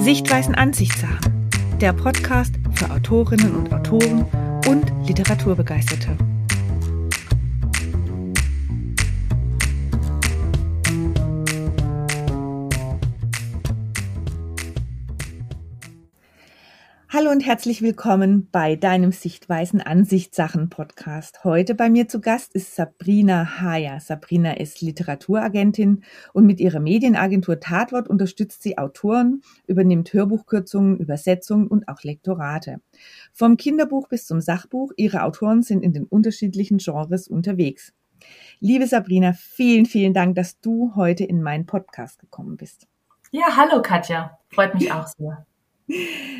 Sichtweisen Ansichtssachen. Der Podcast für Autorinnen und Autoren und Literaturbegeisterte. Und herzlich willkommen bei deinem Sichtweisen Ansichtssachen Podcast. Heute bei mir zu Gast ist Sabrina Haya. Sabrina ist Literaturagentin und mit ihrer Medienagentur Tatwort unterstützt sie Autoren, übernimmt Hörbuchkürzungen, Übersetzungen und auch Lektorate. Vom Kinderbuch bis zum Sachbuch, ihre Autoren sind in den unterschiedlichen Genres unterwegs. Liebe Sabrina, vielen, vielen Dank, dass du heute in meinen Podcast gekommen bist. Ja, hallo Katja. Freut mich auch sehr.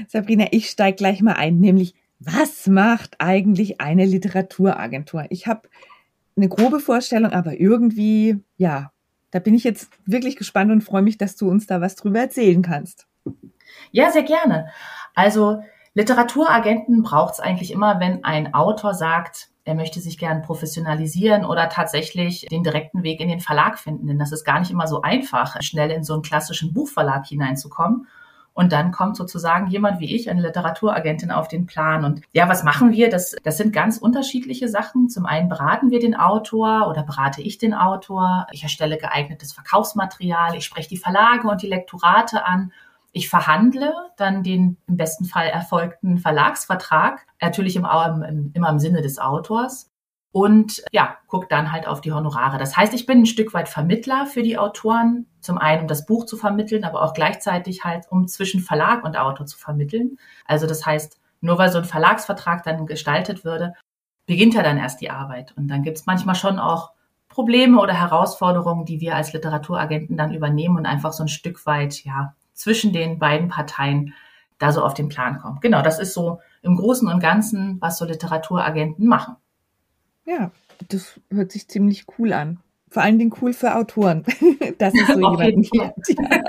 Sabrina, ich steige gleich mal ein, nämlich was macht eigentlich eine Literaturagentur? Ich habe eine grobe Vorstellung, aber irgendwie, ja, da bin ich jetzt wirklich gespannt und freue mich, dass du uns da was drüber erzählen kannst. Ja, sehr gerne. Also Literaturagenten braucht es eigentlich immer, wenn ein Autor sagt, er möchte sich gern professionalisieren oder tatsächlich den direkten Weg in den Verlag finden. Denn das ist gar nicht immer so einfach, schnell in so einen klassischen Buchverlag hineinzukommen. Und dann kommt sozusagen jemand wie ich, eine Literaturagentin, auf den Plan. Und ja, was machen wir? Das, das sind ganz unterschiedliche Sachen. Zum einen beraten wir den Autor oder berate ich den Autor. Ich erstelle geeignetes Verkaufsmaterial. Ich spreche die Verlage und die Lektorate an. Ich verhandle dann den im besten Fall erfolgten Verlagsvertrag, natürlich im, im, immer im Sinne des Autors und ja, guck dann halt auf die Honorare. Das heißt, ich bin ein Stück weit Vermittler für die Autoren, zum einen um das Buch zu vermitteln, aber auch gleichzeitig halt um zwischen Verlag und Autor zu vermitteln. Also das heißt, nur weil so ein Verlagsvertrag dann gestaltet würde, beginnt ja dann erst die Arbeit. Und dann gibt's manchmal schon auch Probleme oder Herausforderungen, die wir als Literaturagenten dann übernehmen und einfach so ein Stück weit, ja, zwischen den beiden Parteien da so auf den Plan kommen. Genau, das ist so im Großen und Ganzen, was so Literaturagenten machen. Ja, das hört sich ziemlich cool an. Vor allen Dingen cool für Autoren, dass es so jemanden gibt. Ja.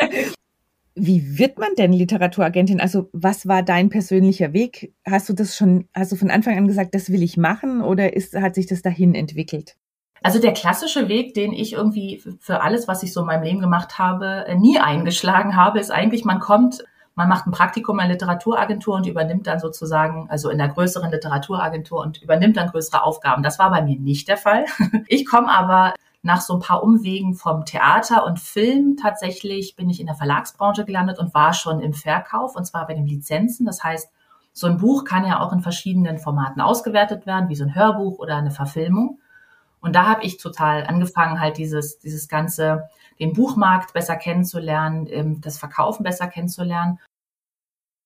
Wie wird man denn Literaturagentin? Also was war dein persönlicher Weg? Hast du das schon, hast du von Anfang an gesagt, das will ich machen oder ist, hat sich das dahin entwickelt? Also der klassische Weg, den ich irgendwie für alles, was ich so in meinem Leben gemacht habe, nie eingeschlagen habe, ist eigentlich, man kommt man macht ein Praktikum in der Literaturaagentur und übernimmt dann sozusagen, also in der größeren Literaturagentur und übernimmt dann größere Aufgaben. Das war bei mir nicht der Fall. Ich komme aber nach so ein paar Umwegen vom Theater und Film tatsächlich bin ich in der Verlagsbranche gelandet und war schon im Verkauf und zwar bei den Lizenzen. Das heißt, so ein Buch kann ja auch in verschiedenen Formaten ausgewertet werden, wie so ein Hörbuch oder eine Verfilmung. Und da habe ich total angefangen, halt dieses, dieses ganze, den Buchmarkt besser kennenzulernen, ähm, das Verkaufen besser kennenzulernen.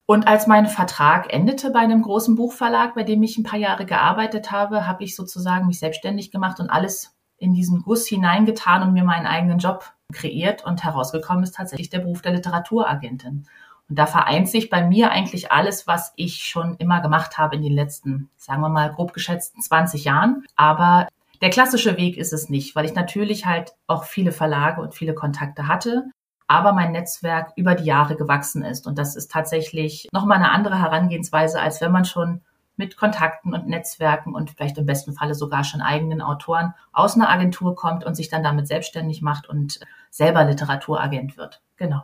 Und als mein Vertrag endete bei einem großen Buchverlag, bei dem ich ein paar Jahre gearbeitet habe, habe ich sozusagen mich selbstständig gemacht und alles in diesen Guss hineingetan und mir meinen eigenen Job kreiert. Und herausgekommen ist tatsächlich der Beruf der Literaturagentin. Und da vereint sich bei mir eigentlich alles, was ich schon immer gemacht habe in den letzten, sagen wir mal, grob geschätzten 20 Jahren. Aber der klassische Weg ist es nicht, weil ich natürlich halt auch viele Verlage und viele Kontakte hatte, aber mein Netzwerk über die Jahre gewachsen ist. Und das ist tatsächlich nochmal eine andere Herangehensweise, als wenn man schon mit Kontakten und Netzwerken und vielleicht im besten Falle sogar schon eigenen Autoren aus einer Agentur kommt und sich dann damit selbstständig macht und selber Literaturagent wird. Genau.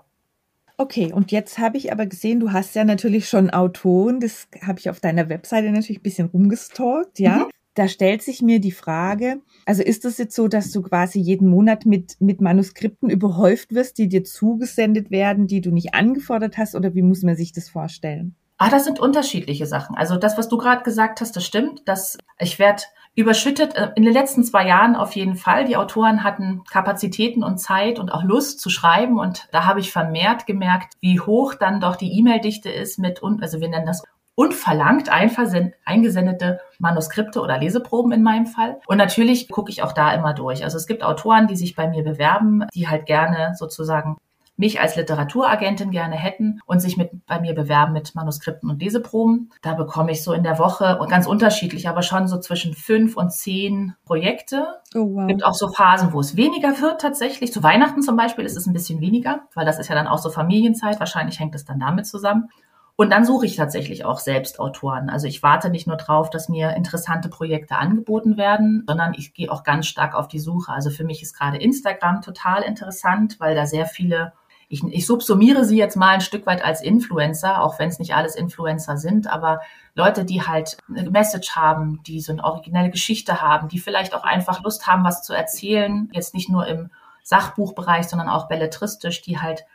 Okay, und jetzt habe ich aber gesehen, du hast ja natürlich schon Autoren, das habe ich auf deiner Webseite natürlich ein bisschen rumgestalkt, ja. Mhm da stellt sich mir die Frage, also ist es jetzt so, dass du quasi jeden Monat mit, mit Manuskripten überhäuft wirst, die dir zugesendet werden, die du nicht angefordert hast, oder wie muss man sich das vorstellen? Ah, das sind unterschiedliche Sachen. Also das, was du gerade gesagt hast, das stimmt. Das, ich werde überschüttet. Äh, in den letzten zwei Jahren auf jeden Fall. Die Autoren hatten Kapazitäten und Zeit und auch Lust zu schreiben. Und da habe ich vermehrt gemerkt, wie hoch dann doch die E-Mail-Dichte ist mit, also wir nennen das und verlangt eingesendete Manuskripte oder Leseproben in meinem Fall. Und natürlich gucke ich auch da immer durch. Also es gibt Autoren, die sich bei mir bewerben, die halt gerne sozusagen mich als Literaturagentin gerne hätten und sich mit, bei mir bewerben mit Manuskripten und Leseproben. Da bekomme ich so in der Woche und ganz unterschiedlich, aber schon so zwischen fünf und zehn Projekte. Oh, wow. Gibt auch so Phasen, wo es weniger wird tatsächlich. Zu Weihnachten zum Beispiel ist es ein bisschen weniger, weil das ist ja dann auch so Familienzeit. Wahrscheinlich hängt es dann damit zusammen. Und dann suche ich tatsächlich auch selbst Autoren. Also ich warte nicht nur drauf, dass mir interessante Projekte angeboten werden, sondern ich gehe auch ganz stark auf die Suche. Also für mich ist gerade Instagram total interessant, weil da sehr viele ich, ich subsumiere sie jetzt mal ein Stück weit als Influencer, auch wenn es nicht alles Influencer sind, aber Leute, die halt eine Message haben, die so eine originelle Geschichte haben, die vielleicht auch einfach Lust haben, was zu erzählen, jetzt nicht nur im Sachbuchbereich, sondern auch belletristisch, die halt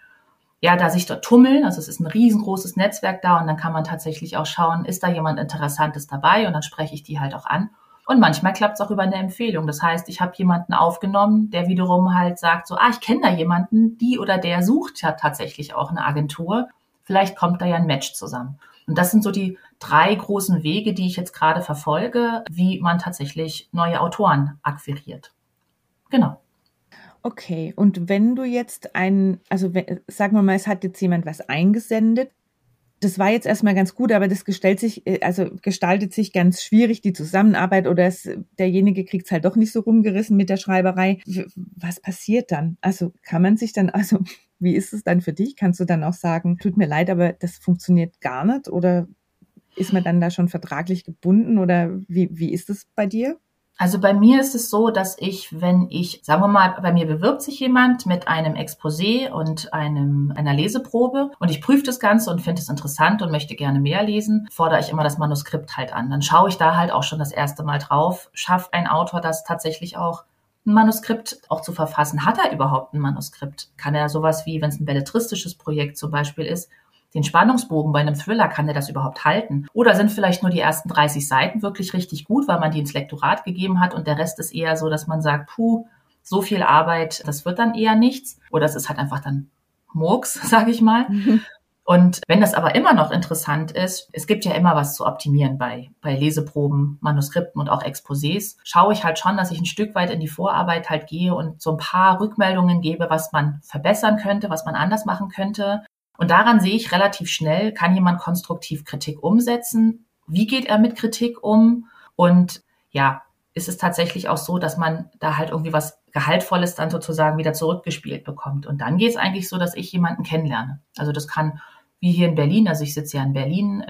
ja, da sich dort tummeln. Also es ist ein riesengroßes Netzwerk da und dann kann man tatsächlich auch schauen, ist da jemand Interessantes dabei und dann spreche ich die halt auch an. Und manchmal klappt es auch über eine Empfehlung. Das heißt, ich habe jemanden aufgenommen, der wiederum halt sagt, so, ah, ich kenne da jemanden, die oder der sucht ja tatsächlich auch eine Agentur. Vielleicht kommt da ja ein Match zusammen. Und das sind so die drei großen Wege, die ich jetzt gerade verfolge, wie man tatsächlich neue Autoren akquiriert. Genau. Okay, und wenn du jetzt ein, also sagen wir mal, es hat jetzt jemand was eingesendet, das war jetzt erstmal ganz gut, aber das gestaltet sich, äh, also gestaltet sich ganz schwierig, die Zusammenarbeit oder es, derjenige kriegt es halt doch nicht so rumgerissen mit der Schreiberei. Was passiert dann? Also kann man sich dann, also wie ist es dann für dich? Kannst du dann auch sagen, tut mir leid, aber das funktioniert gar nicht? Oder ist man dann da schon vertraglich gebunden oder wie, wie ist es bei dir? Also bei mir ist es so, dass ich, wenn ich, sagen wir mal, bei mir bewirbt sich jemand mit einem Exposé und einem, einer Leseprobe und ich prüfe das Ganze und finde es interessant und möchte gerne mehr lesen, fordere ich immer das Manuskript halt an. Dann schaue ich da halt auch schon das erste Mal drauf. Schafft ein Autor das tatsächlich auch ein Manuskript auch zu verfassen? Hat er überhaupt ein Manuskript? Kann er sowas wie, wenn es ein belletristisches Projekt zum Beispiel ist, den Spannungsbogen bei einem Thriller, kann der das überhaupt halten? Oder sind vielleicht nur die ersten 30 Seiten wirklich richtig gut, weil man die ins Lektorat gegeben hat und der Rest ist eher so, dass man sagt, puh, so viel Arbeit, das wird dann eher nichts. Oder es ist halt einfach dann Murks, sage ich mal. Und wenn das aber immer noch interessant ist, es gibt ja immer was zu optimieren bei, bei Leseproben, Manuskripten und auch Exposés, schaue ich halt schon, dass ich ein Stück weit in die Vorarbeit halt gehe und so ein paar Rückmeldungen gebe, was man verbessern könnte, was man anders machen könnte. Und daran sehe ich relativ schnell, kann jemand konstruktiv Kritik umsetzen? Wie geht er mit Kritik um? Und ja, ist es tatsächlich auch so, dass man da halt irgendwie was Gehaltvolles dann sozusagen wieder zurückgespielt bekommt. Und dann geht es eigentlich so, dass ich jemanden kennenlerne. Also das kann wie hier in Berlin, also ich sitze ja in Berlin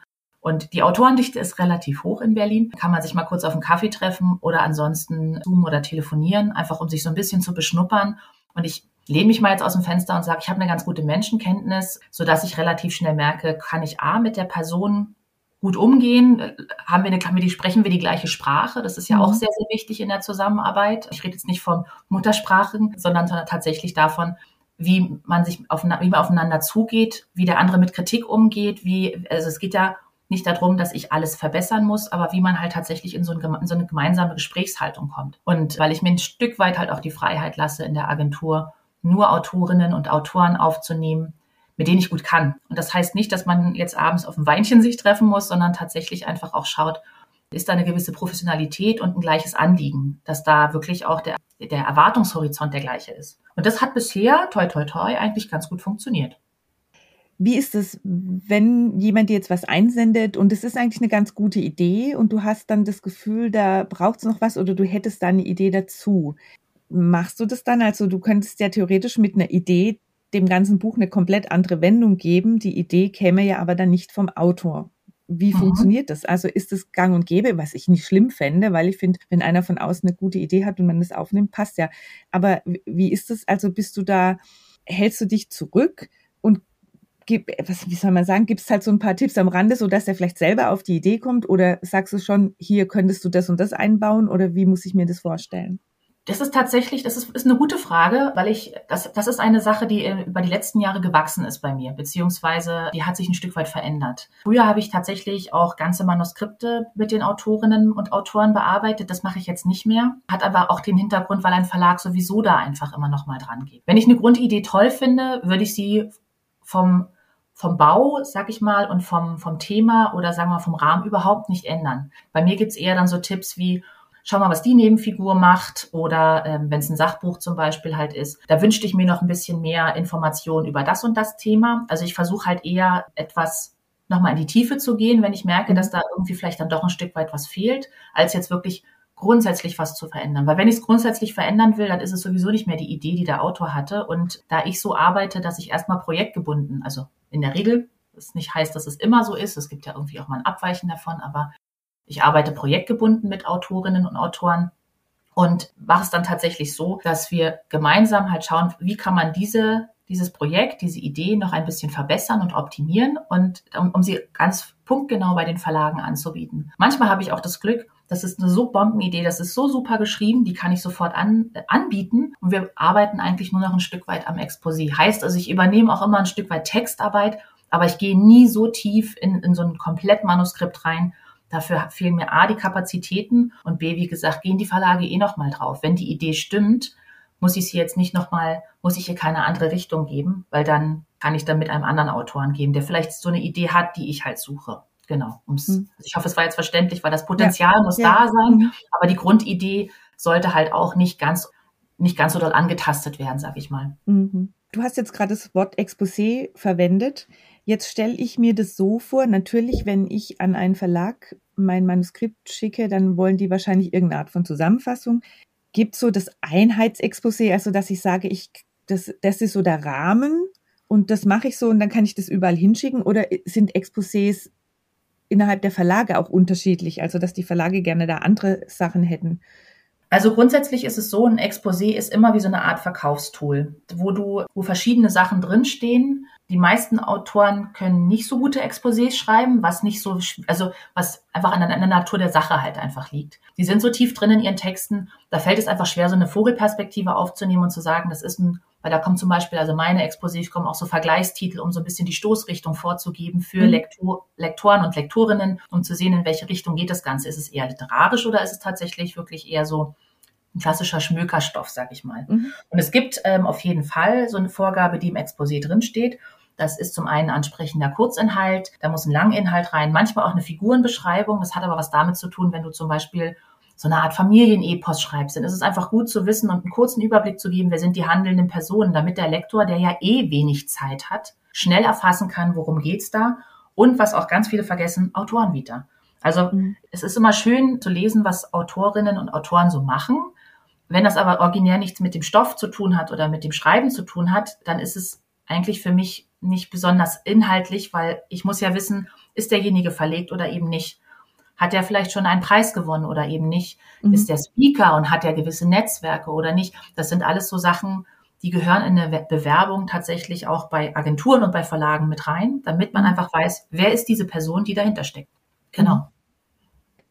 und die Autorendichte ist relativ hoch in Berlin. Kann man sich mal kurz auf einen Kaffee treffen oder ansonsten Zoom oder telefonieren, einfach um sich so ein bisschen zu beschnuppern. Und ich lehne mich mal jetzt aus dem Fenster und sage, ich habe eine ganz gute Menschenkenntnis, so dass ich relativ schnell merke, kann ich A mit der Person gut umgehen? Haben wir eine, haben wir die, sprechen wir die gleiche Sprache? Das ist ja auch mhm. sehr, sehr wichtig in der Zusammenarbeit. Ich rede jetzt nicht von Muttersprachen, sondern tatsächlich davon, wie man sich auf, wie man aufeinander zugeht, wie der andere mit Kritik umgeht, wie, also es geht ja nicht darum, dass ich alles verbessern muss, aber wie man halt tatsächlich in so, ein, in so eine gemeinsame Gesprächshaltung kommt. Und weil ich mir ein Stück weit halt auch die Freiheit lasse in der Agentur, nur Autorinnen und Autoren aufzunehmen, mit denen ich gut kann. Und das heißt nicht, dass man jetzt abends auf ein Weinchen sich treffen muss, sondern tatsächlich einfach auch schaut, ist da eine gewisse Professionalität und ein gleiches Anliegen, dass da wirklich auch der, der Erwartungshorizont der gleiche ist. Und das hat bisher, toi, toi, toi, eigentlich ganz gut funktioniert. Wie ist es, wenn jemand dir jetzt was einsendet und es ist eigentlich eine ganz gute Idee und du hast dann das Gefühl, da braucht es noch was oder du hättest da eine Idee dazu? Machst du das dann? Also du könntest ja theoretisch mit einer Idee dem ganzen Buch eine komplett andere Wendung geben. Die Idee käme ja aber dann nicht vom Autor. Wie mhm. funktioniert das? Also ist es gang und gäbe, was ich nicht schlimm fände, weil ich finde, wenn einer von außen eine gute Idee hat und man das aufnimmt, passt ja. Aber wie ist es? Also bist du da, hältst du dich zurück und gib, was, wie soll man sagen, gibst halt so ein paar Tipps am Rande, so dass er vielleicht selber auf die Idee kommt oder sagst du schon, hier könntest du das und das einbauen oder wie muss ich mir das vorstellen? Das ist tatsächlich, das ist, ist eine gute Frage, weil ich, das, das ist eine Sache, die über die letzten Jahre gewachsen ist bei mir, beziehungsweise die hat sich ein Stück weit verändert. Früher habe ich tatsächlich auch ganze Manuskripte mit den Autorinnen und Autoren bearbeitet. Das mache ich jetzt nicht mehr. Hat aber auch den Hintergrund, weil ein Verlag sowieso da einfach immer noch mal dran geht. Wenn ich eine Grundidee toll finde, würde ich sie vom vom Bau, sag ich mal, und vom, vom Thema oder sagen wir vom Rahmen überhaupt nicht ändern. Bei mir gibt's eher dann so Tipps wie, schau mal, was die Nebenfigur macht oder ähm, wenn es ein Sachbuch zum Beispiel halt ist, da wünschte ich mir noch ein bisschen mehr Informationen über das und das Thema. Also ich versuche halt eher etwas nochmal in die Tiefe zu gehen, wenn ich merke, dass da irgendwie vielleicht dann doch ein Stück weit was fehlt, als jetzt wirklich grundsätzlich was zu verändern. Weil wenn ich es grundsätzlich verändern will, dann ist es sowieso nicht mehr die Idee, die der Autor hatte. Und da ich so arbeite, dass ich erstmal projektgebunden, also in der Regel, das nicht heißt, dass es immer so ist, es gibt ja irgendwie auch mal ein Abweichen davon, aber ich arbeite projektgebunden mit Autorinnen und Autoren und mache es dann tatsächlich so, dass wir gemeinsam halt schauen, wie kann man diese dieses Projekt, diese Idee noch ein bisschen verbessern und optimieren und um, um sie ganz punktgenau bei den Verlagen anzubieten. Manchmal habe ich auch das Glück, das ist eine so Bombenidee, das ist so super geschrieben, die kann ich sofort an, äh, anbieten. Und wir arbeiten eigentlich nur noch ein Stück weit am Exposé. Heißt also, ich übernehme auch immer ein Stück weit Textarbeit, aber ich gehe nie so tief in, in so ein Komplettmanuskript rein. Dafür fehlen mir A, die Kapazitäten und B, wie gesagt, gehen die Verlage eh nochmal drauf. Wenn die Idee stimmt, muss ich sie jetzt nicht nochmal, muss ich ihr keine andere Richtung geben, weil dann kann ich dann mit einem anderen Autoren gehen, der vielleicht so eine Idee hat, die ich halt suche. Genau. Um's, mhm. Ich hoffe, es war jetzt verständlich, weil das Potenzial ja. muss ja. da sein, mhm. aber die Grundidee sollte halt auch nicht ganz, nicht ganz so doll angetastet werden, sag ich mal. Mhm. Du hast jetzt gerade das Wort Exposé verwendet. Jetzt stelle ich mir das so vor, natürlich, wenn ich an einen Verlag mein Manuskript schicke, dann wollen die wahrscheinlich irgendeine Art von Zusammenfassung gibt so das Einheitsexposé, also dass ich sage, ich, das, das ist so der Rahmen und das mache ich so und dann kann ich das überall hinschicken oder sind Exposés innerhalb der Verlage auch unterschiedlich, also dass die Verlage gerne da andere Sachen hätten? Also grundsätzlich ist es so, ein Exposé ist immer wie so eine Art Verkaufstool, wo du, wo verschiedene Sachen drinstehen. Die meisten Autoren können nicht so gute Exposés schreiben, was nicht so, also was einfach an der, Natur der Sache halt einfach liegt. Die sind so tief drin in ihren Texten, da fällt es einfach schwer, so eine Vogelperspektive aufzunehmen und zu sagen, das ist ein, weil da kommt zum Beispiel, also meine Exposés kommen auch so Vergleichstitel, um so ein bisschen die Stoßrichtung vorzugeben für mhm. Lektor, Lektoren und Lektorinnen, um zu sehen, in welche Richtung geht das Ganze. Ist es eher literarisch oder ist es tatsächlich wirklich eher so ein klassischer Schmökerstoff, sag ich mal. Mhm. Und es gibt ähm, auf jeden Fall so eine Vorgabe, die im Exposé drinsteht. Das ist zum einen ansprechender Kurzinhalt, da muss ein Langinhalt rein, manchmal auch eine Figurenbeschreibung. Das hat aber was damit zu tun, wenn du zum Beispiel so eine Art Familienepos schreibst, dann ist es einfach gut zu wissen und einen kurzen Überblick zu geben, wer sind die handelnden Personen, damit der Lektor, der ja eh wenig Zeit hat, schnell erfassen kann, worum geht's da und was auch ganz viele vergessen, Autorenvita. Also mhm. es ist immer schön zu lesen, was Autorinnen und Autoren so machen. Wenn das aber originär nichts mit dem Stoff zu tun hat oder mit dem Schreiben zu tun hat, dann ist es eigentlich für mich nicht besonders inhaltlich, weil ich muss ja wissen, ist derjenige verlegt oder eben nicht. Hat er vielleicht schon einen Preis gewonnen oder eben nicht? Mhm. Ist der Speaker und hat er gewisse Netzwerke oder nicht? Das sind alles so Sachen, die gehören in der Bewerbung tatsächlich auch bei Agenturen und bei Verlagen mit rein, damit man mhm. einfach weiß, wer ist diese Person, die dahinter steckt. Genau.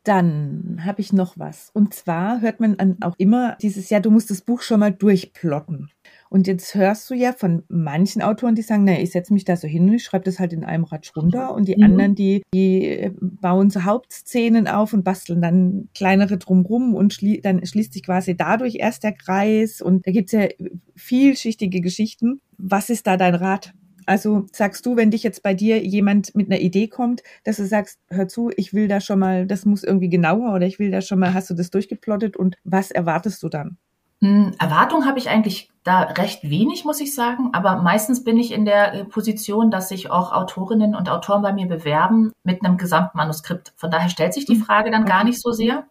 Dann habe ich noch was. Und zwar hört man auch immer dieses Jahr, du musst das Buch schon mal durchplotten. Und jetzt hörst du ja von manchen Autoren, die sagen, naja, ich setze mich da so hin und ich schreibe das halt in einem Ratsch runter. Und die mhm. anderen, die, die bauen so Hauptszenen auf und basteln dann kleinere drumrum und schlie dann schließt sich quasi dadurch erst der Kreis. Und da gibt's ja vielschichtige Geschichten. Was ist da dein Rat? Also sagst du, wenn dich jetzt bei dir jemand mit einer Idee kommt, dass du sagst, hör zu, ich will da schon mal, das muss irgendwie genauer oder ich will da schon mal, hast du das durchgeplottet und was erwartest du dann? Hm, Erwartung habe ich eigentlich da recht wenig, muss ich sagen. Aber meistens bin ich in der äh, Position, dass sich auch Autorinnen und Autoren bei mir bewerben mit einem Gesamtmanuskript. Von daher stellt sich die mhm. Frage dann gar nicht so sehr.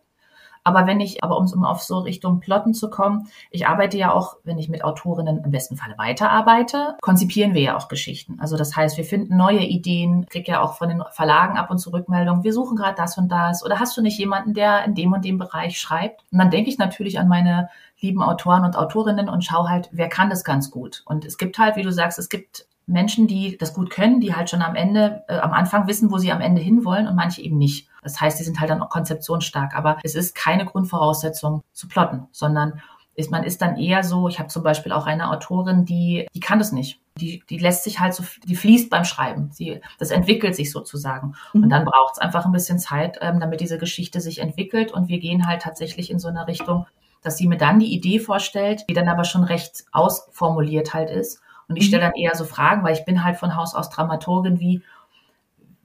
Aber wenn ich, aber um, auf so Richtung Plotten zu kommen, ich arbeite ja auch, wenn ich mit Autorinnen im besten Falle weiterarbeite, konzipieren wir ja auch Geschichten. Also das heißt, wir finden neue Ideen, krieg ja auch von den Verlagen ab und zu Rückmeldungen, wir suchen gerade das und das. Oder hast du nicht jemanden, der in dem und dem Bereich schreibt? Und dann denke ich natürlich an meine lieben Autoren und Autorinnen und schau halt, wer kann das ganz gut. Und es gibt halt, wie du sagst, es gibt Menschen, die das gut können, die halt schon am Ende, äh, am Anfang wissen, wo sie am Ende hinwollen und manche eben nicht. Das heißt, die sind halt dann auch konzeptionsstark. Aber es ist keine Grundvoraussetzung zu plotten, sondern ist, man ist dann eher so, ich habe zum Beispiel auch eine Autorin, die, die kann das nicht. Die, die lässt sich halt so, die fließt beim Schreiben. Sie, das entwickelt sich sozusagen. Mhm. Und dann braucht es einfach ein bisschen Zeit, ähm, damit diese Geschichte sich entwickelt. Und wir gehen halt tatsächlich in so eine Richtung, dass sie mir dann die Idee vorstellt, die dann aber schon recht ausformuliert halt ist. Und ich mhm. stelle dann eher so Fragen, weil ich bin halt von Haus aus Dramaturgin wie,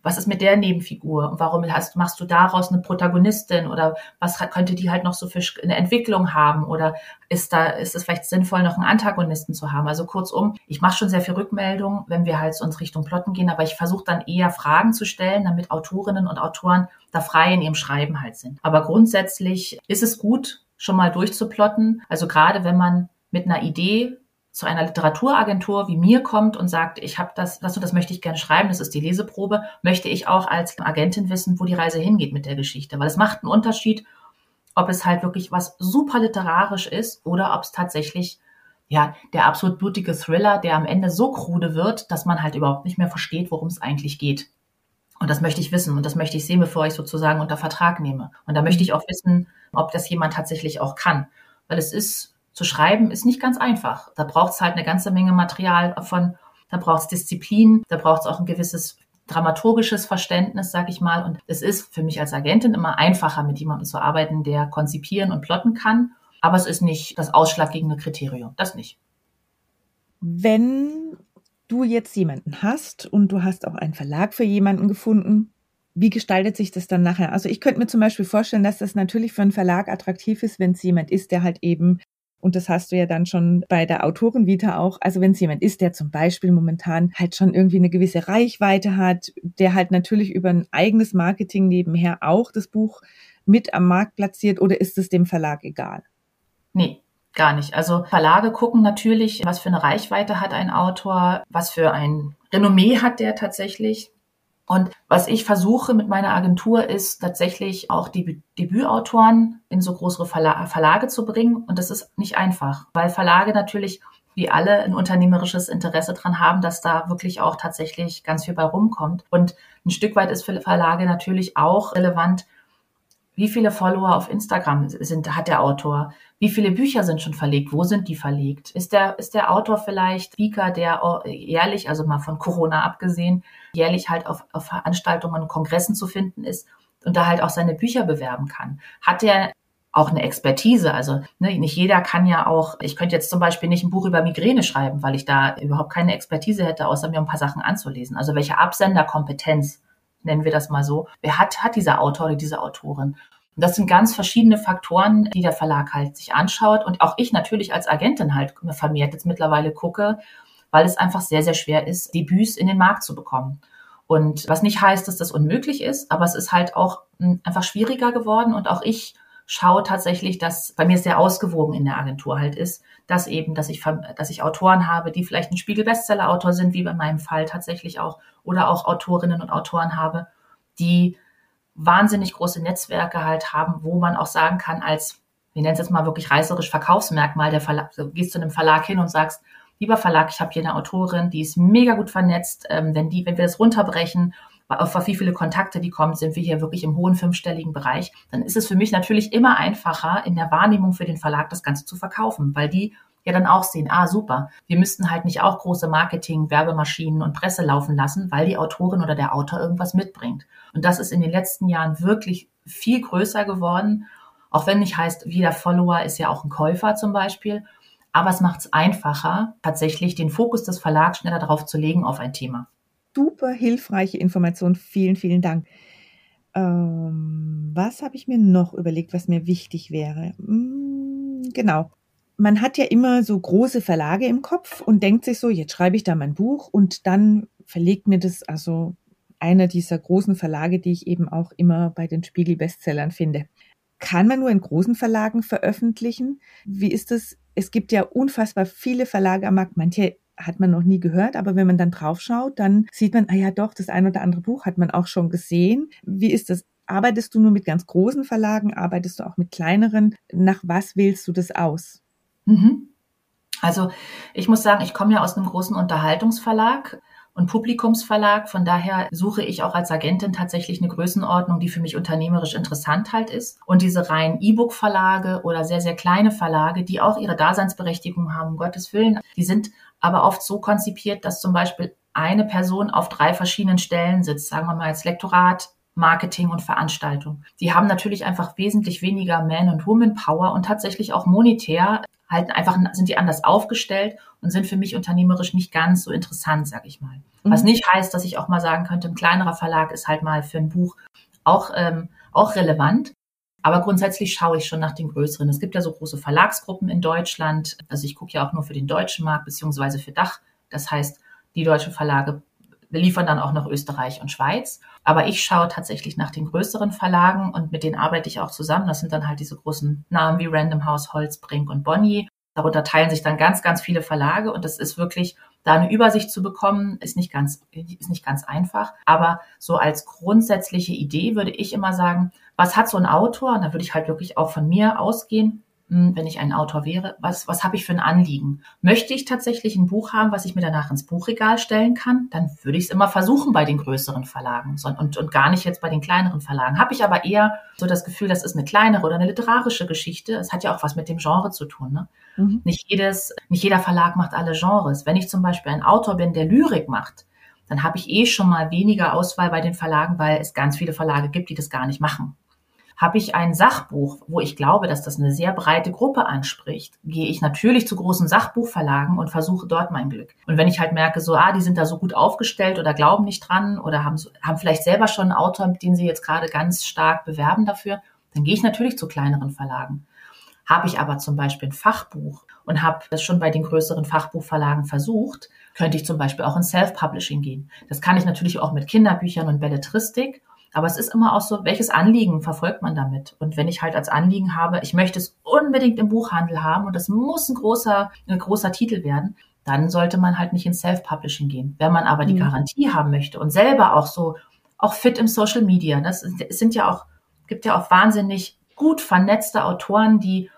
was ist mit der Nebenfigur? Und warum hast, machst du daraus eine Protagonistin? Oder was könnte die halt noch so für eine Entwicklung haben? Oder ist da ist es vielleicht sinnvoll noch einen Antagonisten zu haben? Also kurzum ich mache schon sehr viel Rückmeldung wenn wir halt so uns Richtung Plotten gehen aber ich versuche dann eher Fragen zu stellen damit Autorinnen und Autoren da frei in ihrem Schreiben halt sind. Aber grundsätzlich ist es gut schon mal durchzuplotten. Also gerade wenn man mit einer Idee zu einer Literaturagentur wie mir kommt und sagt, ich habe das, das und das möchte ich gerne schreiben, das ist die Leseprobe, möchte ich auch als Agentin wissen, wo die Reise hingeht mit der Geschichte. Weil es macht einen Unterschied, ob es halt wirklich was super literarisch ist oder ob es tatsächlich ja, der absolut blutige Thriller, der am Ende so krude wird, dass man halt überhaupt nicht mehr versteht, worum es eigentlich geht. Und das möchte ich wissen und das möchte ich sehen, bevor ich sozusagen unter Vertrag nehme. Und da möchte ich auch wissen, ob das jemand tatsächlich auch kann. Weil es ist, zu schreiben ist nicht ganz einfach. Da braucht es halt eine ganze Menge Material von, da braucht es Disziplin, da braucht es auch ein gewisses dramaturgisches Verständnis, sag ich mal. Und es ist für mich als Agentin immer einfacher, mit jemandem zu arbeiten, der konzipieren und plotten kann aber es ist nicht das ausschlaggebende Kriterium. Das nicht. Wenn du jetzt jemanden hast und du hast auch einen Verlag für jemanden gefunden, wie gestaltet sich das dann nachher? Also ich könnte mir zum Beispiel vorstellen, dass das natürlich für einen Verlag attraktiv ist, wenn es jemand ist, der halt eben, und das hast du ja dann schon bei der Autorenvita auch, also wenn es jemand ist, der zum Beispiel momentan halt schon irgendwie eine gewisse Reichweite hat, der halt natürlich über ein eigenes Marketing nebenher auch das Buch mit am Markt platziert, oder ist es dem Verlag egal? Nee, gar nicht. Also Verlage gucken natürlich, was für eine Reichweite hat ein Autor, was für ein Renommee hat der tatsächlich. Und was ich versuche mit meiner Agentur ist tatsächlich auch die Debütautoren in so größere Verla Verlage zu bringen. Und das ist nicht einfach, weil Verlage natürlich wie alle ein unternehmerisches Interesse dran haben, dass da wirklich auch tatsächlich ganz viel bei rumkommt. Und ein Stück weit ist für Verlage natürlich auch relevant, wie viele Follower auf Instagram sind, hat der Autor? Wie viele Bücher sind schon verlegt? Wo sind die verlegt? Ist der, ist der Autor vielleicht Speaker, der jährlich, also mal von Corona abgesehen, jährlich halt auf, auf Veranstaltungen Kongressen zu finden ist und da halt auch seine Bücher bewerben kann? Hat der auch eine Expertise. Also ne, nicht jeder kann ja auch, ich könnte jetzt zum Beispiel nicht ein Buch über Migräne schreiben, weil ich da überhaupt keine Expertise hätte, außer mir ein paar Sachen anzulesen. Also welche Absenderkompetenz nennen wir das mal so. Wer hat, hat dieser Autor oder diese Autorin? Und das sind ganz verschiedene Faktoren, die der Verlag halt sich anschaut und auch ich natürlich als Agentin halt vermehrt jetzt mittlerweile gucke, weil es einfach sehr, sehr schwer ist, Debüts in den Markt zu bekommen. Und was nicht heißt, dass das unmöglich ist, aber es ist halt auch hm, einfach schwieriger geworden und auch ich schaue tatsächlich, dass bei mir sehr ausgewogen in der Agentur halt ist, dass eben, dass ich, dass ich Autoren habe, die vielleicht ein Spiegel-Bestseller-Autor sind, wie bei meinem Fall tatsächlich auch, oder auch Autorinnen und Autoren habe, die wahnsinnig große Netzwerke halt haben, wo man auch sagen kann, als, wir nennen es jetzt mal wirklich reißerisch Verkaufsmerkmal, der Verlag, du gehst zu einem Verlag hin und sagst, lieber Verlag, ich habe hier eine Autorin, die ist mega gut vernetzt, ähm, wenn die, wenn wir das runterbrechen auf wie viele Kontakte die kommen, sind wir hier wirklich im hohen fünfstelligen Bereich, dann ist es für mich natürlich immer einfacher, in der Wahrnehmung für den Verlag das Ganze zu verkaufen, weil die ja dann auch sehen, ah super, wir müssten halt nicht auch große Marketing, Werbemaschinen und Presse laufen lassen, weil die Autorin oder der Autor irgendwas mitbringt. Und das ist in den letzten Jahren wirklich viel größer geworden, auch wenn nicht heißt, jeder Follower ist ja auch ein Käufer zum Beispiel. Aber es macht es einfacher, tatsächlich den Fokus des Verlags schneller darauf zu legen auf ein Thema super hilfreiche Information. Vielen, vielen Dank. Ähm, was habe ich mir noch überlegt, was mir wichtig wäre? Hm, genau. Man hat ja immer so große Verlage im Kopf und denkt sich so, jetzt schreibe ich da mein Buch und dann verlegt mir das also einer dieser großen Verlage, die ich eben auch immer bei den Spiegel-Bestsellern finde. Kann man nur in großen Verlagen veröffentlichen? Wie ist das? Es gibt ja unfassbar viele Verlage am Markt. Manche hat man noch nie gehört, aber wenn man dann draufschaut, dann sieht man, ah ja doch, das ein oder andere Buch hat man auch schon gesehen. Wie ist das? Arbeitest du nur mit ganz großen Verlagen? Arbeitest du auch mit kleineren? Nach was wählst du das aus? Mhm. Also ich muss sagen, ich komme ja aus einem großen Unterhaltungsverlag und Publikumsverlag. Von daher suche ich auch als Agentin tatsächlich eine Größenordnung, die für mich unternehmerisch interessant halt ist. Und diese reinen E-Book-Verlage oder sehr, sehr kleine Verlage, die auch ihre Daseinsberechtigung haben, um Gottes Willen, die sind aber oft so konzipiert, dass zum Beispiel eine Person auf drei verschiedenen Stellen sitzt, sagen wir mal als Lektorat, Marketing und Veranstaltung. Die haben natürlich einfach wesentlich weniger Man- und Woman-Power und tatsächlich auch monetär halt einfach sind die anders aufgestellt und sind für mich unternehmerisch nicht ganz so interessant, sag ich mal. Mhm. Was nicht heißt, dass ich auch mal sagen könnte, ein kleinerer Verlag ist halt mal für ein Buch auch, ähm, auch relevant. Aber grundsätzlich schaue ich schon nach den größeren. Es gibt ja so große Verlagsgruppen in Deutschland. Also ich gucke ja auch nur für den deutschen Markt beziehungsweise für Dach. Das heißt, die deutschen Verlage liefern dann auch noch Österreich und Schweiz. Aber ich schaue tatsächlich nach den größeren Verlagen und mit denen arbeite ich auch zusammen. Das sind dann halt diese großen Namen wie Random House, Holzbrink und Bonnier. Darunter teilen sich dann ganz, ganz viele Verlage und das ist wirklich, da eine Übersicht zu bekommen, ist nicht ganz, ist nicht ganz einfach. Aber so als grundsätzliche Idee würde ich immer sagen, was hat so ein Autor? Und da würde ich halt wirklich auch von mir ausgehen. Hm, wenn ich ein Autor wäre, was, was habe ich für ein Anliegen? Möchte ich tatsächlich ein Buch haben, was ich mir danach ins Buchregal stellen kann? Dann würde ich es immer versuchen bei den größeren Verlagen und, und gar nicht jetzt bei den kleineren Verlagen. Habe ich aber eher so das Gefühl, das ist eine kleinere oder eine literarische Geschichte. Es hat ja auch was mit dem Genre zu tun. Ne? Mhm. Nicht, jedes, nicht jeder Verlag macht alle Genres. Wenn ich zum Beispiel ein Autor bin, der Lyrik macht, dann habe ich eh schon mal weniger Auswahl bei den Verlagen, weil es ganz viele Verlage gibt, die das gar nicht machen. Habe ich ein Sachbuch, wo ich glaube, dass das eine sehr breite Gruppe anspricht, gehe ich natürlich zu großen Sachbuchverlagen und versuche dort mein Glück. Und wenn ich halt merke, so, ah, die sind da so gut aufgestellt oder glauben nicht dran oder haben, haben vielleicht selber schon einen Autor, den sie jetzt gerade ganz stark bewerben dafür, dann gehe ich natürlich zu kleineren Verlagen. Habe ich aber zum Beispiel ein Fachbuch und habe das schon bei den größeren Fachbuchverlagen versucht, könnte ich zum Beispiel auch in Self-Publishing gehen. Das kann ich natürlich auch mit Kinderbüchern und Belletristik. Aber es ist immer auch so, welches Anliegen verfolgt man damit? Und wenn ich halt als Anliegen habe, ich möchte es unbedingt im Buchhandel haben und das muss ein großer, ein großer Titel werden, dann sollte man halt nicht ins Self-Publishing gehen. Wenn man aber die mhm. Garantie haben möchte und selber auch so, auch fit im Social Media, das sind ja auch, gibt ja auch wahnsinnig gut vernetzte Autoren, die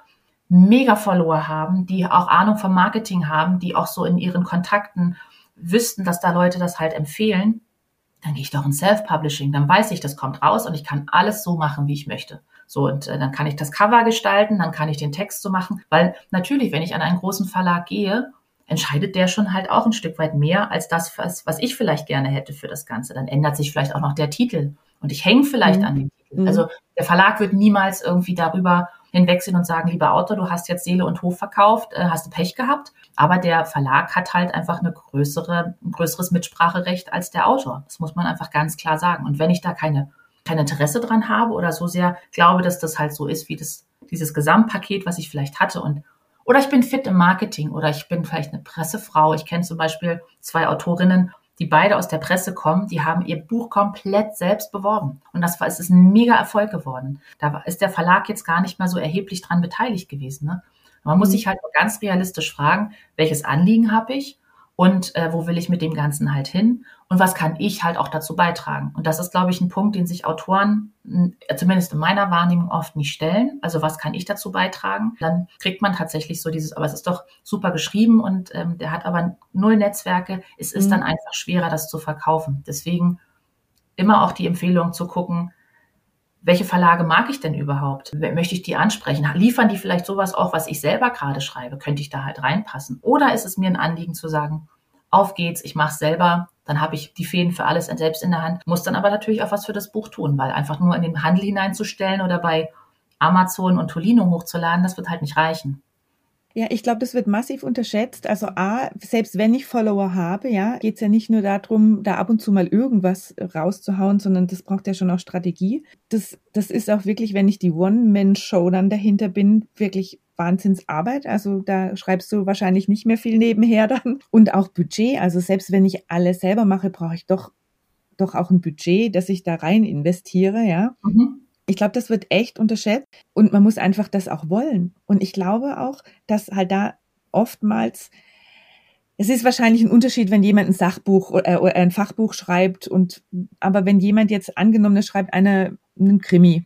mega Follower haben, die auch Ahnung vom Marketing haben, die auch so in ihren Kontakten wüssten, dass da Leute das halt empfehlen dann gehe ich doch in Self-Publishing, dann weiß ich, das kommt raus und ich kann alles so machen, wie ich möchte. So, und äh, dann kann ich das Cover gestalten, dann kann ich den Text so machen, weil natürlich, wenn ich an einen großen Verlag gehe, entscheidet der schon halt auch ein Stück weit mehr als das, was, was ich vielleicht gerne hätte für das Ganze. Dann ändert sich vielleicht auch noch der Titel und ich hänge vielleicht mhm. an dem Titel. Also der Verlag wird niemals irgendwie darüber hinwegsehen und sagen, lieber Autor, du hast jetzt Seele und Hof verkauft, äh, hast du Pech gehabt. Aber der Verlag hat halt einfach eine größere, ein größeres Mitspracherecht als der Autor. Das muss man einfach ganz klar sagen. Und wenn ich da keine, kein Interesse dran habe oder so sehr glaube, dass das halt so ist, wie das, dieses Gesamtpaket, was ich vielleicht hatte und oder ich bin fit im Marketing oder ich bin vielleicht eine Pressefrau. Ich kenne zum Beispiel zwei Autorinnen, die beide aus der Presse kommen, die haben ihr Buch komplett selbst beworben. Und das war, es ist ein mega Erfolg geworden. Da ist der Verlag jetzt gar nicht mehr so erheblich dran beteiligt gewesen. Ne? Man muss mhm. sich halt ganz realistisch fragen, welches Anliegen habe ich und äh, wo will ich mit dem Ganzen halt hin und was kann ich halt auch dazu beitragen. Und das ist, glaube ich, ein Punkt, den sich Autoren äh, zumindest in meiner Wahrnehmung oft nicht stellen. Also was kann ich dazu beitragen? Dann kriegt man tatsächlich so dieses, aber es ist doch super geschrieben und ähm, der hat aber null Netzwerke. Es ist mhm. dann einfach schwerer, das zu verkaufen. Deswegen immer auch die Empfehlung zu gucken, welche Verlage mag ich denn überhaupt? Möchte ich die ansprechen? Liefern die vielleicht sowas auch, was ich selber gerade schreibe? Könnte ich da halt reinpassen? Oder ist es mir ein Anliegen zu sagen, auf geht's, ich mache selber, dann habe ich die Fäden für alles selbst in der Hand, muss dann aber natürlich auch was für das Buch tun, weil einfach nur in den Handel hineinzustellen oder bei Amazon und Tolino hochzuladen, das wird halt nicht reichen. Ja, ich glaube, das wird massiv unterschätzt. Also A, selbst wenn ich Follower habe, ja, geht's ja nicht nur darum, da ab und zu mal irgendwas rauszuhauen, sondern das braucht ja schon auch Strategie. Das, das ist auch wirklich, wenn ich die One-Man-Show dann dahinter bin, wirklich Wahnsinnsarbeit. Also da schreibst du wahrscheinlich nicht mehr viel nebenher dann. Und auch Budget. Also selbst wenn ich alles selber mache, brauche ich doch, doch auch ein Budget, dass ich da rein investiere, ja. Mhm. Ich glaube, das wird echt unterschätzt und man muss einfach das auch wollen. Und ich glaube auch, dass halt da oftmals es ist wahrscheinlich ein Unterschied, wenn jemand ein Sachbuch äh, oder ein Fachbuch schreibt und aber wenn jemand jetzt angenommen schreibt eine einen Krimi,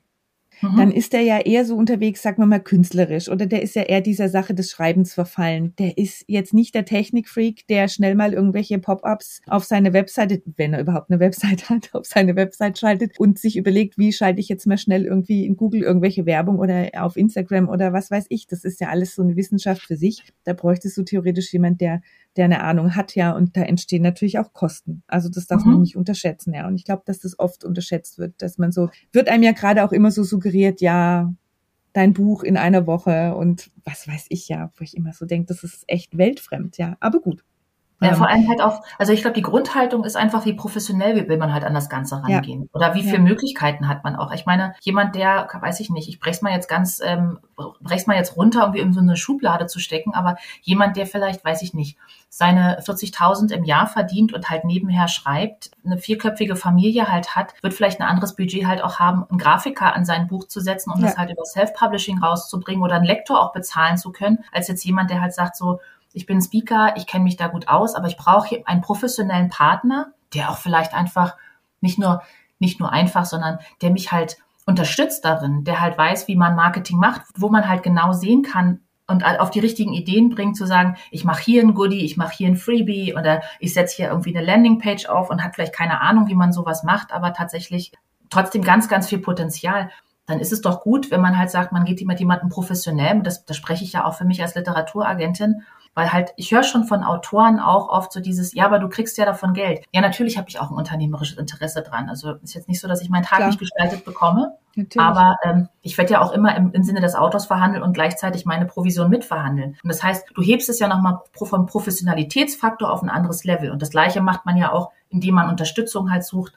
Mhm. dann ist der ja eher so unterwegs, sagen wir mal, künstlerisch oder der ist ja eher dieser Sache des Schreibens verfallen. Der ist jetzt nicht der Technikfreak, der schnell mal irgendwelche Pop-ups auf seine Webseite, wenn er überhaupt eine Webseite hat, auf seine Website schaltet und sich überlegt, wie schalte ich jetzt mal schnell irgendwie in Google irgendwelche Werbung oder auf Instagram oder was weiß ich. Das ist ja alles so eine Wissenschaft für sich. Da bräuchtest du theoretisch jemand, der der eine Ahnung hat, ja, und da entstehen natürlich auch Kosten. Also das darf mhm. man nicht unterschätzen, ja. Und ich glaube, dass das oft unterschätzt wird, dass man so, wird einem ja gerade auch immer so suggeriert, ja, dein Buch in einer Woche und was weiß ich ja, wo ich immer so denke, das ist echt weltfremd, ja. Aber gut. Ja, vor allem halt auch, also ich glaube, die Grundhaltung ist einfach, wie professionell will man halt an das Ganze rangehen. Ja. Oder wie viele ja. Möglichkeiten hat man auch. Ich meine, jemand, der, weiß ich nicht, ich brech's mal jetzt ganz, ähm, brech's mal jetzt runter, um wie in so eine Schublade zu stecken, aber jemand, der vielleicht, weiß ich nicht, seine 40.000 im Jahr verdient und halt nebenher schreibt, eine vierköpfige Familie halt hat, wird vielleicht ein anderes Budget halt auch haben, einen Grafiker an sein Buch zu setzen, um ja. das halt über Self-Publishing rauszubringen oder einen Lektor auch bezahlen zu können, als jetzt jemand, der halt sagt so, ich bin Speaker, ich kenne mich da gut aus, aber ich brauche einen professionellen Partner, der auch vielleicht einfach nicht nur, nicht nur einfach, sondern der mich halt unterstützt darin, der halt weiß, wie man Marketing macht, wo man halt genau sehen kann, und auf die richtigen Ideen bringt, zu sagen, ich mache hier ein Goodie, ich mache hier ein Freebie oder ich setze hier irgendwie eine Landingpage auf und hat vielleicht keine Ahnung, wie man sowas macht, aber tatsächlich trotzdem ganz, ganz viel Potenzial dann ist es doch gut, wenn man halt sagt, man geht mit jemandem professionell, das, das spreche ich ja auch für mich als Literaturagentin, weil halt, ich höre schon von Autoren auch oft so dieses, ja, aber du kriegst ja davon Geld. Ja, natürlich habe ich auch ein unternehmerisches Interesse dran. Also ist jetzt nicht so, dass ich meinen Tag Klar. nicht gestaltet bekomme. Natürlich. Aber ähm, ich werde ja auch immer im, im Sinne des Autors verhandeln und gleichzeitig meine Provision mitverhandeln. Und das heißt, du hebst es ja nochmal vom Professionalitätsfaktor auf ein anderes Level. Und das Gleiche macht man ja auch, indem man Unterstützung halt sucht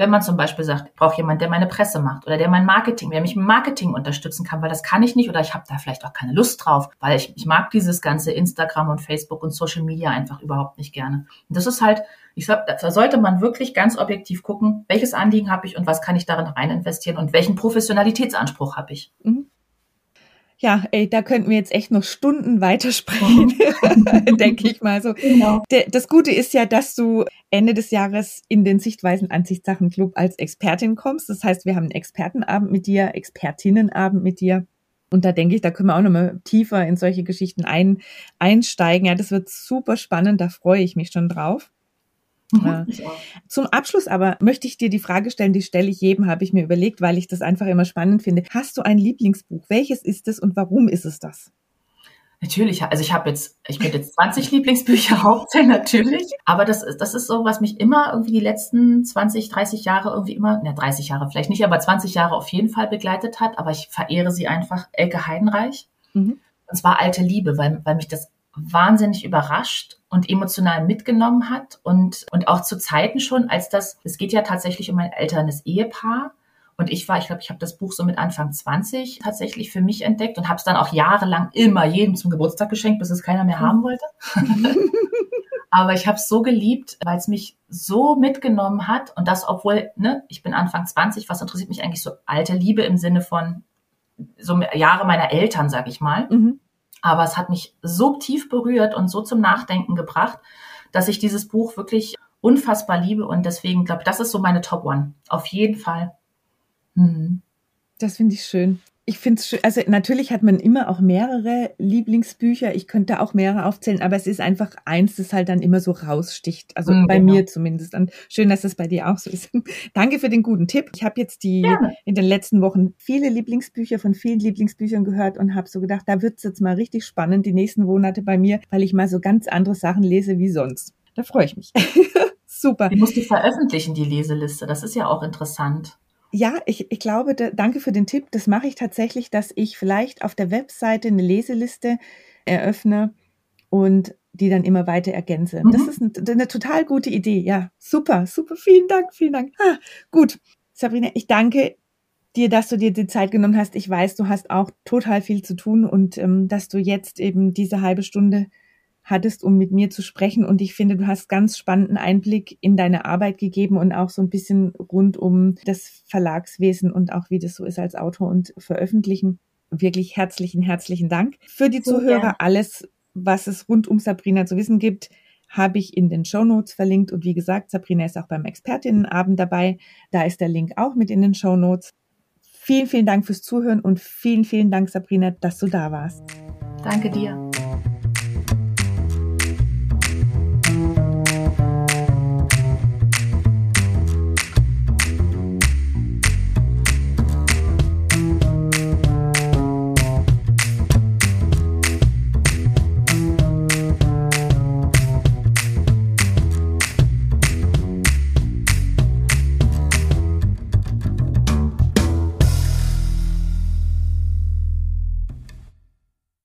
wenn man zum Beispiel sagt, ich brauche jemanden, der meine Presse macht oder der mein Marketing, der mich im Marketing unterstützen kann, weil das kann ich nicht oder ich habe da vielleicht auch keine Lust drauf, weil ich, ich mag dieses ganze Instagram und Facebook und Social Media einfach überhaupt nicht gerne. Und das ist halt, ich sag, da sollte man wirklich ganz objektiv gucken, welches Anliegen habe ich und was kann ich darin rein investieren und welchen Professionalitätsanspruch habe ich. Mhm. Ja, ey, da könnten wir jetzt echt noch Stunden weitersprechen, denke ich mal so. Genau. Das Gute ist ja, dass du Ende des Jahres in den Sichtweisen Ansichtssachen Club als Expertin kommst. Das heißt, wir haben einen Expertenabend mit dir, Expertinnenabend mit dir. Und da denke ich, da können wir auch nochmal tiefer in solche Geschichten ein, einsteigen. Ja, das wird super spannend, da freue ich mich schon drauf. Mhm, Zum Abschluss aber möchte ich dir die Frage stellen, die stelle ich jedem, habe ich mir überlegt, weil ich das einfach immer spannend finde. Hast du ein Lieblingsbuch? Welches ist es und warum ist es das? Natürlich, also ich habe jetzt, ich könnte jetzt 20 Lieblingsbücher aufzählen, natürlich. Aber das, das ist so, was mich immer irgendwie die letzten 20, 30 Jahre irgendwie immer, ne, 30 Jahre vielleicht nicht, aber 20 Jahre auf jeden Fall begleitet hat. Aber ich verehre sie einfach, Elke Heidenreich. Mhm. Und zwar Alte Liebe, weil, weil mich das wahnsinnig überrascht und emotional mitgenommen hat und, und auch zu Zeiten schon, als das, es geht ja tatsächlich um ein älteres Ehepaar. Und ich war, ich glaube, ich habe das Buch so mit Anfang 20 tatsächlich für mich entdeckt und habe es dann auch jahrelang immer jedem zum Geburtstag geschenkt, bis es keiner mehr haben wollte. Aber ich habe es so geliebt, weil es mich so mitgenommen hat und das, obwohl, ne, ich bin Anfang 20, was interessiert mich eigentlich so alte Liebe im Sinne von so Jahre meiner Eltern, sag ich mal. Mhm. Aber es hat mich so tief berührt und so zum Nachdenken gebracht, dass ich dieses Buch wirklich unfassbar liebe und deswegen glaube, das ist so meine Top One. Auf jeden Fall. Mhm. Das finde ich schön ich finde es schön, also natürlich hat man immer auch mehrere Lieblingsbücher. Ich könnte auch mehrere aufzählen, aber es ist einfach eins, das halt dann immer so raussticht. Also mhm, bei genau. mir zumindest. Und schön, dass es bei dir auch so ist. Danke für den guten Tipp. Ich habe jetzt die ja. in den letzten Wochen viele Lieblingsbücher von vielen Lieblingsbüchern gehört und habe so gedacht, da wird es jetzt mal richtig spannend die nächsten Monate bei mir, weil ich mal so ganz andere Sachen lese wie sonst. Da freue ich mich. Super. Die musst du veröffentlichen, die Leseliste. Das ist ja auch interessant. Ja, ich, ich glaube, da, danke für den Tipp. Das mache ich tatsächlich, dass ich vielleicht auf der Webseite eine Leseliste eröffne und die dann immer weiter ergänze. Mhm. Das ist eine, eine, total gute Idee. Ja, super, super. Vielen Dank, vielen Dank. Ah, gut, Sabrina, ich danke dir, dass du dir die Zeit genommen hast. Ich weiß, du hast auch total viel zu tun und ähm, dass du jetzt eben diese halbe Stunde hattest, um mit mir zu sprechen. Und ich finde, du hast ganz spannenden Einblick in deine Arbeit gegeben und auch so ein bisschen rund um das Verlagswesen und auch wie das so ist als Autor und Veröffentlichen. Wirklich herzlichen, herzlichen Dank. Für die Zuhörer ja. alles, was es rund um Sabrina zu wissen gibt, habe ich in den Show Notes verlinkt. Und wie gesagt, Sabrina ist auch beim Expertinnenabend dabei. Da ist der Link auch mit in den Show Notes. Vielen, vielen Dank fürs Zuhören und vielen, vielen Dank, Sabrina, dass du da warst. Danke dir.